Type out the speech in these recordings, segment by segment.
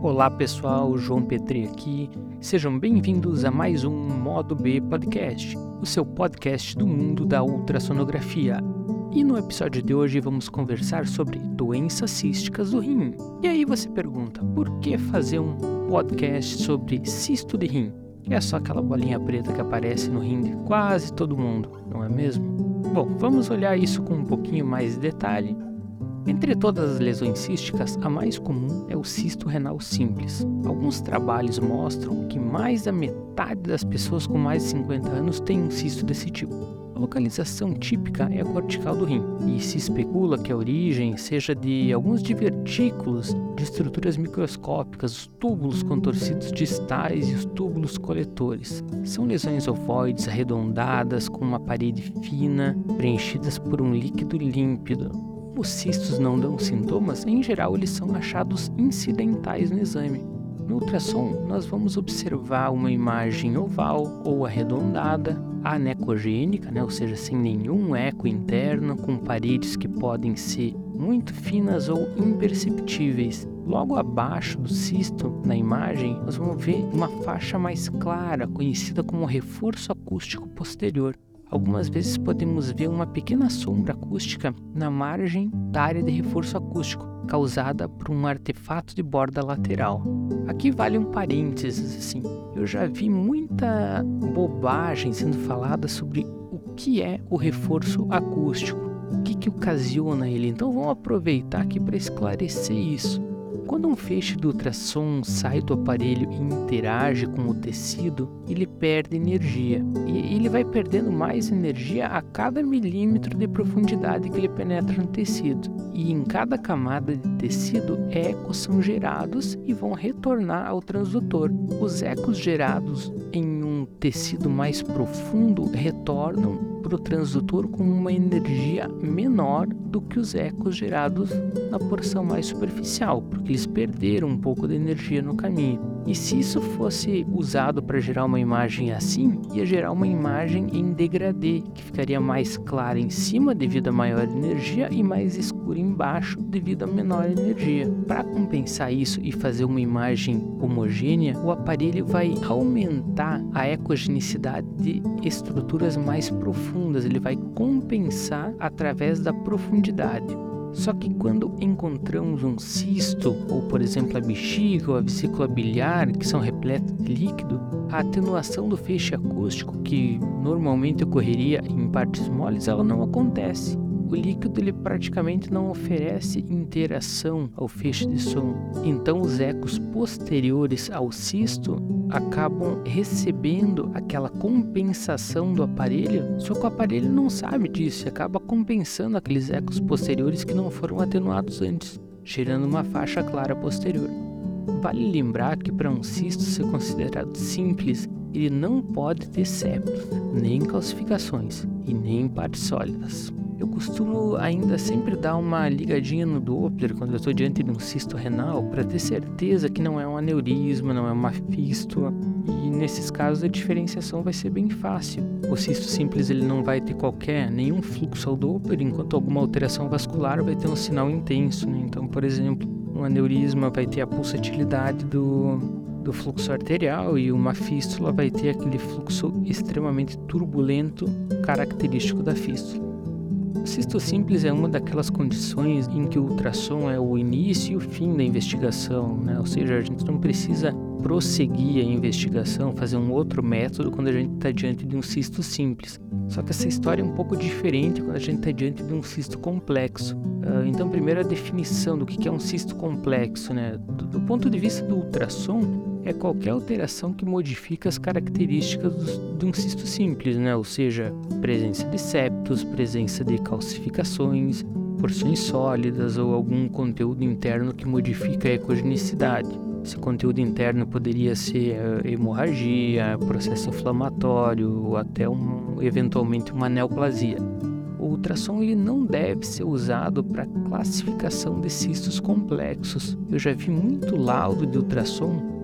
Olá pessoal, João Petri aqui. Sejam bem-vindos a mais um Modo B Podcast, o seu podcast do mundo da ultrassonografia. E no episódio de hoje vamos conversar sobre doenças císticas do rim. E aí você pergunta, por que fazer um podcast sobre cisto de rim? É só aquela bolinha preta que aparece no rim de quase todo mundo, não é mesmo? Bom, vamos olhar isso com um pouquinho mais de detalhe entre todas as lesões císticas, a mais comum é o cisto renal simples. Alguns trabalhos mostram que mais da metade das pessoas com mais de 50 anos tem um cisto desse tipo. A localização típica é a cortical do rim, e se especula que a origem seja de alguns divertículos de estruturas microscópicas, os túbulos contorcidos distais e os túbulos coletores. São lesões ovoides arredondadas com uma parede fina, preenchidas por um líquido límpido como os cistos não dão sintomas, em geral eles são achados incidentais no exame. No ultrassom, nós vamos observar uma imagem oval ou arredondada, anecogênica, né, ou seja, sem nenhum eco interno, com paredes que podem ser muito finas ou imperceptíveis. Logo abaixo do cisto, na imagem, nós vamos ver uma faixa mais clara, conhecida como reforço acústico posterior. Algumas vezes podemos ver uma pequena sombra acústica na margem da área de reforço acústico, causada por um artefato de borda lateral. Aqui vale um parênteses assim. Eu já vi muita bobagem sendo falada sobre o que é o reforço acústico, o que, que ocasiona ele. Então vamos aproveitar aqui para esclarecer isso. Quando um feixe do ultrassom sai do aparelho e interage com o tecido, ele perde energia. E ele vai perdendo mais energia a cada milímetro de profundidade que ele penetra no tecido. E em cada camada de tecido, ecos são gerados e vão retornar ao transdutor. Os ecos gerados em um tecido mais profundo retornam para o transdutor com uma energia menor do que os ecos gerados na porção mais superficial, porque eles perderam um pouco de energia no caminho. E se isso fosse usado para gerar uma imagem assim, ia gerar uma imagem em degradê, que ficaria mais clara em cima devido a maior energia e mais escura embaixo devido a menor energia. Para compensar isso e fazer uma imagem homogênea, o aparelho vai aumentar a ecogenicidade de estruturas mais profundas, ele vai compensar através da profundidade. Só que quando encontramos um cisto, ou por exemplo a bexiga ou a vesícula biliar, que são repletas de líquido, a atenuação do feixe acústico, que normalmente ocorreria em partes moles, ela não acontece o líquido ele praticamente não oferece interação ao feixe de som. Então os ecos posteriores ao cisto acabam recebendo aquela compensação do aparelho, só que o aparelho não sabe disso e acaba compensando aqueles ecos posteriores que não foram atenuados antes, gerando uma faixa clara posterior. Vale lembrar que para um cisto ser considerado simples, ele não pode ter septos, nem calcificações e nem partes sólidas. Eu costumo ainda sempre dar uma ligadinha no Doppler quando eu estou diante de um cisto renal para ter certeza que não é um aneurisma, não é uma fístula. E nesses casos a diferenciação vai ser bem fácil. O cisto simples ele não vai ter qualquer nenhum fluxo ao Doppler, enquanto alguma alteração vascular vai ter um sinal intenso. Né? Então, por exemplo, um aneurisma vai ter a pulsatilidade do, do fluxo arterial e uma fístula vai ter aquele fluxo extremamente turbulento característico da fístula. Cisto simples é uma daquelas condições em que o ultrassom é o início e o fim da investigação, né? ou seja, a gente não precisa prosseguir a investigação, fazer um outro método quando a gente está diante de um cisto simples. Só que essa história é um pouco diferente quando a gente está diante de um cisto complexo. Uh, então, primeiro a definição do que é um cisto complexo, né? Do ponto de vista do ultrassom, é qualquer alteração que modifica as características de um cisto simples, né? ou seja, presença de septos, presença de calcificações, porções sólidas ou algum conteúdo interno que modifica a ecogenicidade. Esse conteúdo interno poderia ser eh, hemorragia, processo inflamatório ou até um, eventualmente uma neoplasia. O ultrassom ele não deve ser usado para classificação de cistos complexos. Eu já vi muito laudo de ultrassom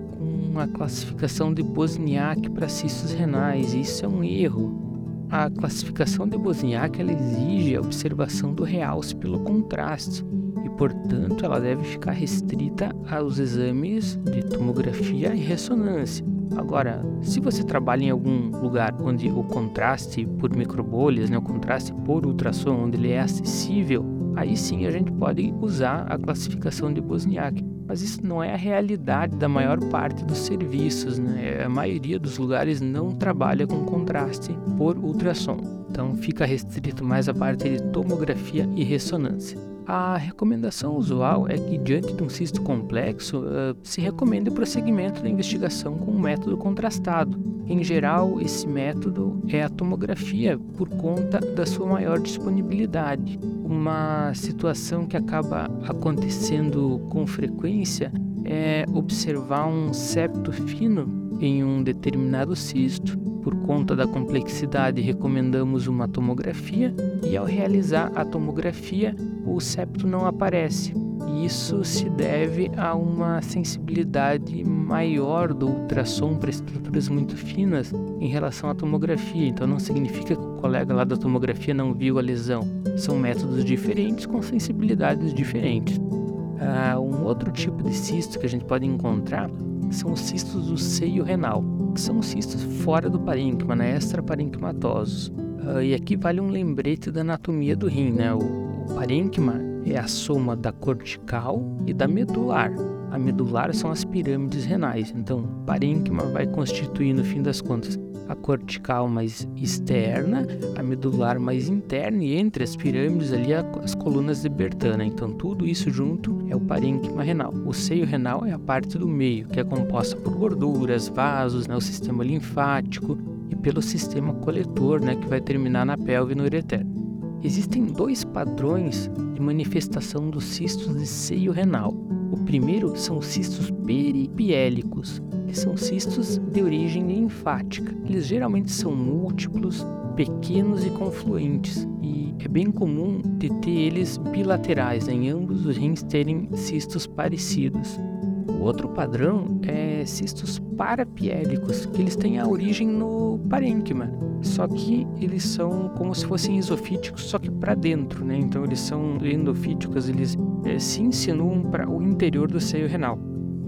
uma classificação de Bosniak para cistos renais, e isso é um erro. A classificação de Bosniak exige a observação do realce pelo contraste, e portanto, ela deve ficar restrita aos exames de tomografia e ressonância. Agora, se você trabalha em algum lugar onde o contraste por microbolhas, né, o contraste por ultrassom, onde ele é acessível, aí sim a gente pode usar a classificação de Bosniak. Mas isso não é a realidade da maior parte dos serviços, né? A maioria dos lugares não trabalha com contraste por ultrassom. Então fica restrito mais a parte de tomografia e ressonância. A recomendação usual é que, diante de um cisto complexo, uh, se recomende o prosseguimento da investigação com um método contrastado. Em geral, esse método é a tomografia por conta da sua maior disponibilidade. Uma situação que acaba acontecendo com frequência é observar um septo fino em um determinado cisto. Por conta da complexidade, recomendamos uma tomografia e, ao realizar a tomografia, o septo não aparece. Isso se deve a uma sensibilidade maior do ultrassom para estruturas muito finas em relação à tomografia. Então, não significa que o colega lá da tomografia não viu a lesão. São métodos diferentes com sensibilidades diferentes. Uh, um outro tipo de cisto que a gente pode encontrar são os cistos do seio renal, que são cistos fora do parênquima, né, extraparenquimatosos. Uh, e aqui vale um lembrete da anatomia do rim, né? O, o parênquima é a soma da cortical e da medular. A medular são as pirâmides renais, então parênquima vai constituir, no fim das contas, a cortical mais externa, a medular mais interna e entre as pirâmides ali as colunas de Bertana. Então tudo isso junto é o parênquima renal. O seio renal é a parte do meio, que é composta por gorduras, vasos, né, o sistema linfático e pelo sistema coletor, né, que vai terminar na pelve e no ureter. Existem dois padrões de manifestação dos cistos de seio renal. Primeiro são cistos peripiélicos, que são cistos de origem linfática. Eles geralmente são múltiplos, pequenos e confluentes, e é bem comum de ter eles bilaterais, em ambos os rins terem cistos parecidos. O outro padrão é cistos parapiélicos, que eles têm a origem no parênquima, só que eles são como se fossem isofíticos, só que para dentro, né? Então eles são endofíticos, eles é, se insinuam para o interior do seio renal.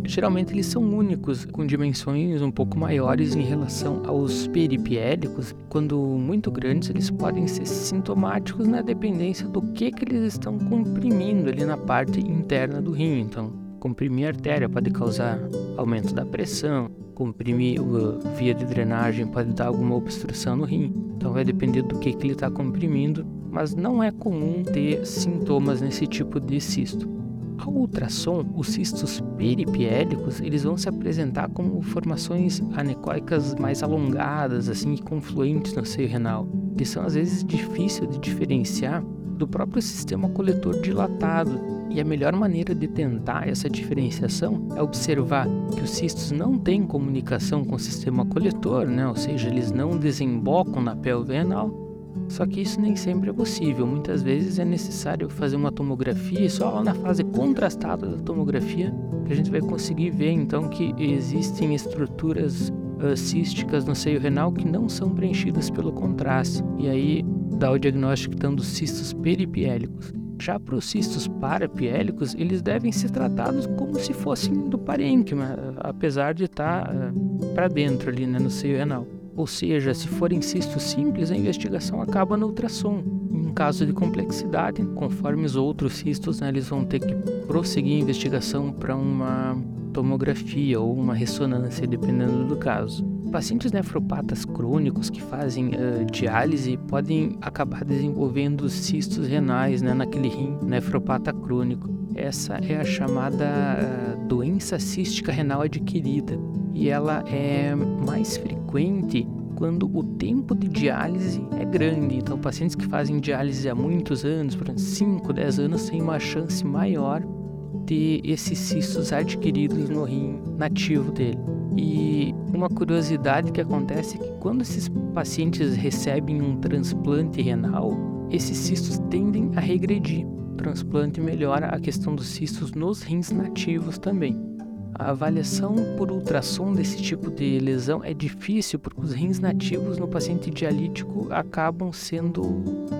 Geralmente eles são únicos, com dimensões um pouco maiores em relação aos peripiélicos. Quando muito grandes, eles podem ser sintomáticos na dependência do que, que eles estão comprimindo ali na parte interna do rim. Então, comprimir a artéria pode causar aumento da pressão, comprimir a via de drenagem pode dar alguma obstrução no rim. Então vai depender do que, que ele está comprimindo, mas não é comum ter sintomas nesse tipo de cisto. Ao ultrassom, os cistos peripiélicos eles vão se apresentar como formações anecoicas mais alongadas, assim, confluentes no seio renal, que são às vezes difíceis de diferenciar do próprio sistema coletor dilatado. E a melhor maneira de tentar essa diferenciação é observar que os cistos não têm comunicação com o sistema coletor, né? ou seja, eles não desembocam na pelve renal, só que isso nem sempre é possível. Muitas vezes é necessário fazer uma tomografia e só na fase contrastada da tomografia que a gente vai conseguir ver então que existem estruturas uh, císticas no seio renal que não são preenchidas pelo contraste. E aí dá o diagnóstico então dos cistos peripiélicos. Já para os cistos parapiélicos, eles devem ser tratados como se fossem do parênquima, apesar de estar uh, para dentro ali né, no seio renal. Ou seja, se forem cistos simples, a investigação acaba no ultrassom. Em caso de complexidade, conforme os outros cistos, né, eles vão ter que prosseguir a investigação para uma tomografia ou uma ressonância, dependendo do caso. Pacientes nefropatas crônicos que fazem uh, diálise podem acabar desenvolvendo cistos renais né, naquele rim nefropata crônico. Essa é a chamada uh, doença cística renal adquirida e ela é mais frequente quando o tempo de diálise é grande. Então, pacientes que fazem diálise há muitos anos, por exemplo, 5, 10 anos, têm uma chance maior de esses cistos adquiridos no rim nativo dele. E uma curiosidade que acontece é que quando esses pacientes recebem um transplante renal, esses cistos tendem a regredir. O transplante melhora a questão dos cistos nos rins nativos também. A avaliação por ultrassom desse tipo de lesão é difícil porque os rins nativos no paciente dialítico acabam sendo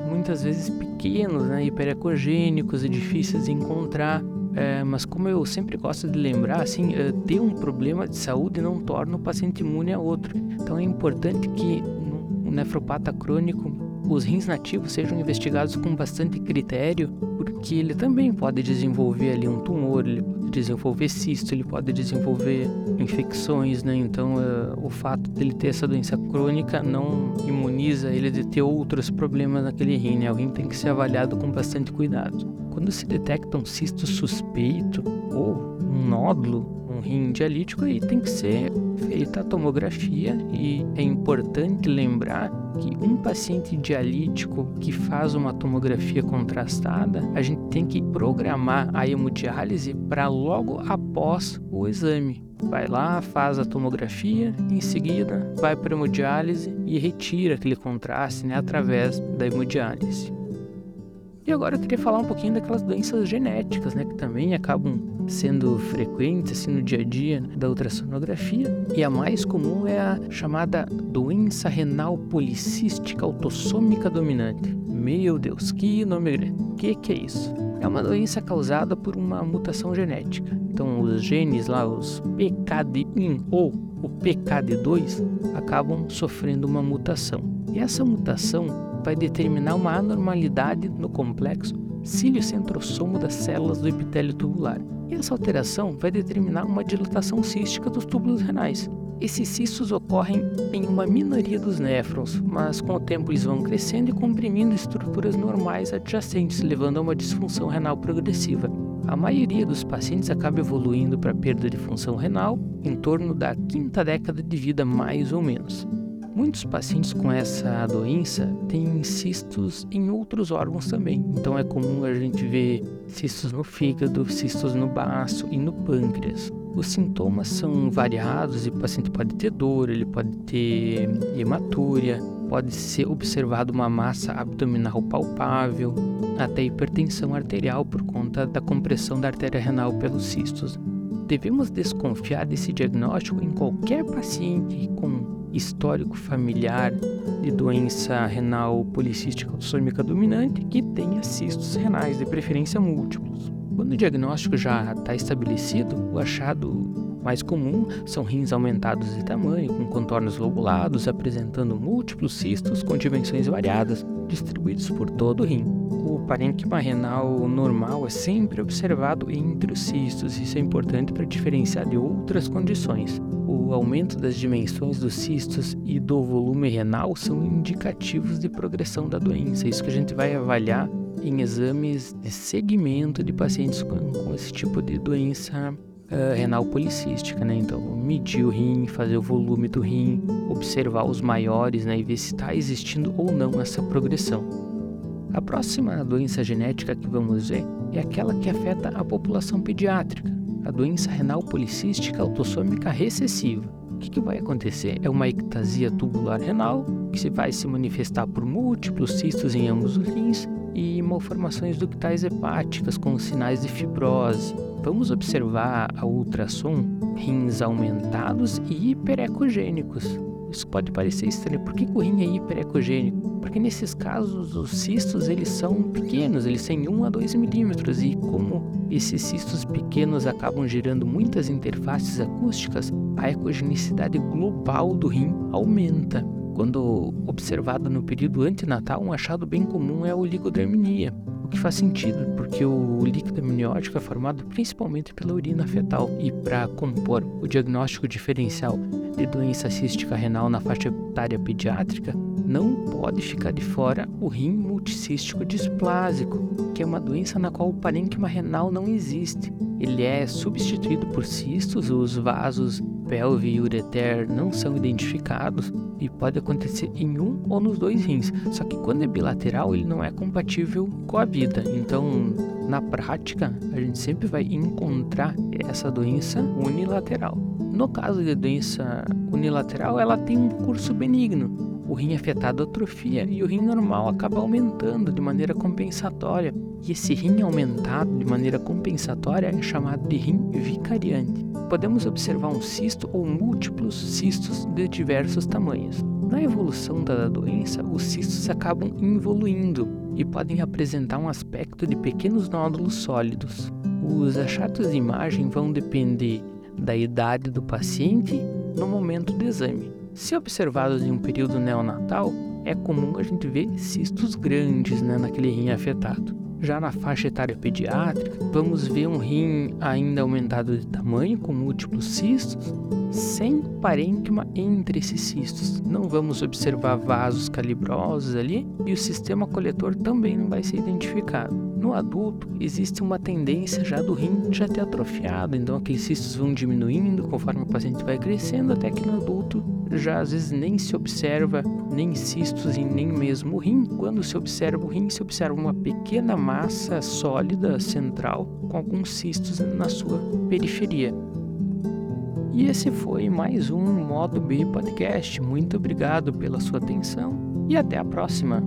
muitas vezes pequenos, né, hiperecogênicos e difíceis de encontrar. É, mas como eu sempre gosto de lembrar, assim, é, ter um problema de saúde não torna o paciente imune a outro. Então é importante que no nefropata crônico os rins nativos sejam investigados com bastante critério, porque ele também pode desenvolver ali um tumor, ele pode desenvolver cisto, ele pode desenvolver infecções, né? Então, uh, o fato dele ter essa doença crônica não imuniza ele de ter outros problemas naquele rim, né? O rim tem que ser avaliado com bastante cuidado. Quando se detecta um cisto suspeito ou um nódulo um rim dialítico, aí tem que ser feita a tomografia e é importante lembrar que um paciente dialítico que faz uma tomografia contrastada, a gente tem que programar a hemodiálise para logo após o exame. Vai lá, faz a tomografia, em seguida vai para a hemodiálise e retira aquele contraste né, através da hemodiálise. E agora eu queria falar um pouquinho daquelas doenças genéticas, né, que também acabam sendo frequentes assim, no dia a dia da ultrassonografia. E a mais comum é a chamada doença renal policística autossômica dominante. Meu Deus, que nome grande. O que, que é isso? É uma doença causada por uma mutação genética. Então, os genes lá, os PKD1 ou o PKD2, acabam sofrendo uma mutação. E essa mutação vai determinar uma anormalidade no complexo cílio-centrosomo das células do epitélio tubular. E essa alteração vai determinar uma dilatação cística dos túbulos renais. Esses cistos ocorrem em uma minoria dos néfrons, mas com o tempo eles vão crescendo e comprimindo estruturas normais adjacentes, levando a uma disfunção renal progressiva. A maioria dos pacientes acaba evoluindo para perda de função renal em torno da quinta década de vida, mais ou menos. Muitos pacientes com essa doença têm cistos em outros órgãos também. Então é comum a gente ver cistos no fígado, cistos no baço e no pâncreas. Os sintomas são variados e o paciente pode ter dor, ele pode ter hematúria, pode ser observado uma massa abdominal palpável, até hipertensão arterial por conta da compressão da artéria renal pelos cistos. Devemos desconfiar desse diagnóstico em qualquer paciente com histórico familiar de doença renal policística autossômica dominante que tenha cistos renais, de preferência múltiplos. Quando o diagnóstico já está estabelecido, o achado mais comum são rins aumentados de tamanho, com contornos lobulados, apresentando múltiplos cistos com dimensões variadas, distribuídos por todo o rim. O parênquima renal normal é sempre observado entre os cistos, isso é importante para diferenciar de outras condições. O aumento das dimensões dos cistos e do volume renal são indicativos de progressão da doença, isso que a gente vai avaliar em exames de segmento de pacientes com, com esse tipo de doença uh, renal policística, né? Então, medir o rim, fazer o volume do rim, observar os maiores, né? E ver se está existindo ou não essa progressão. A próxima doença genética que vamos ver é aquela que afeta a população pediátrica, a doença renal policística autossômica recessiva. O que, que, vai acontecer? É uma ectasia tubular renal que se vai se manifestar por múltiplos cistos em ambos os rins e malformações ductais hepáticas com sinais de fibrose, Vamos observar a ultrassom rins aumentados e hiperecogênicos. Isso pode parecer estranho. Por que o rim é hiperecogênico? Porque nesses casos os cistos eles são pequenos, eles têm 1 a 2 milímetros e como esses cistos pequenos acabam gerando muitas interfaces acústicas, a ecogenicidade global do rim aumenta. Quando observado no período antinatal, um achado bem comum é a oligoderminia, o que faz sentido, porque o líquido amniótico é formado principalmente pela urina fetal e para compor o diagnóstico diferencial de doença cística renal na faixa etária pediátrica, não pode ficar de fora o rim multicístico displásico, que é uma doença na qual o parênquima renal não existe. Ele é substituído por cistos, os vasos pelve e ureter não são identificados e pode acontecer em um ou nos dois rins. Só que quando é bilateral, ele não é compatível com a vida. Então, na prática, a gente sempre vai encontrar essa doença unilateral. No caso de doença unilateral, ela tem um curso benigno. O rim afetado atrofia e o rim normal acaba aumentando de maneira compensatória. E esse rim aumentado de maneira compensatória é chamado de rim vicariante. Podemos observar um cisto ou múltiplos cistos de diversos tamanhos. Na evolução da doença, os cistos acabam evoluindo e podem apresentar um aspecto de pequenos nódulos sólidos. Os achados de imagem vão depender da idade do paciente no momento do exame. Se observados em um período neonatal, é comum a gente ver cistos grandes né, naquele rim afetado. Já na faixa etária pediátrica, vamos ver um rim ainda aumentado de tamanho, com múltiplos cistos, sem parênquima entre esses cistos. Não vamos observar vasos calibrosos ali e o sistema coletor também não vai ser identificado. No adulto, existe uma tendência já do rim já ter atrofiado, então aqueles cistos vão diminuindo conforme o paciente vai crescendo, até que no adulto já às vezes nem se observa nem cistos e nem mesmo o rim. Quando se observa o rim, se observa uma pequena massa sólida central com alguns cistos na sua periferia. E esse foi mais um Modo B Podcast. Muito obrigado pela sua atenção e até a próxima.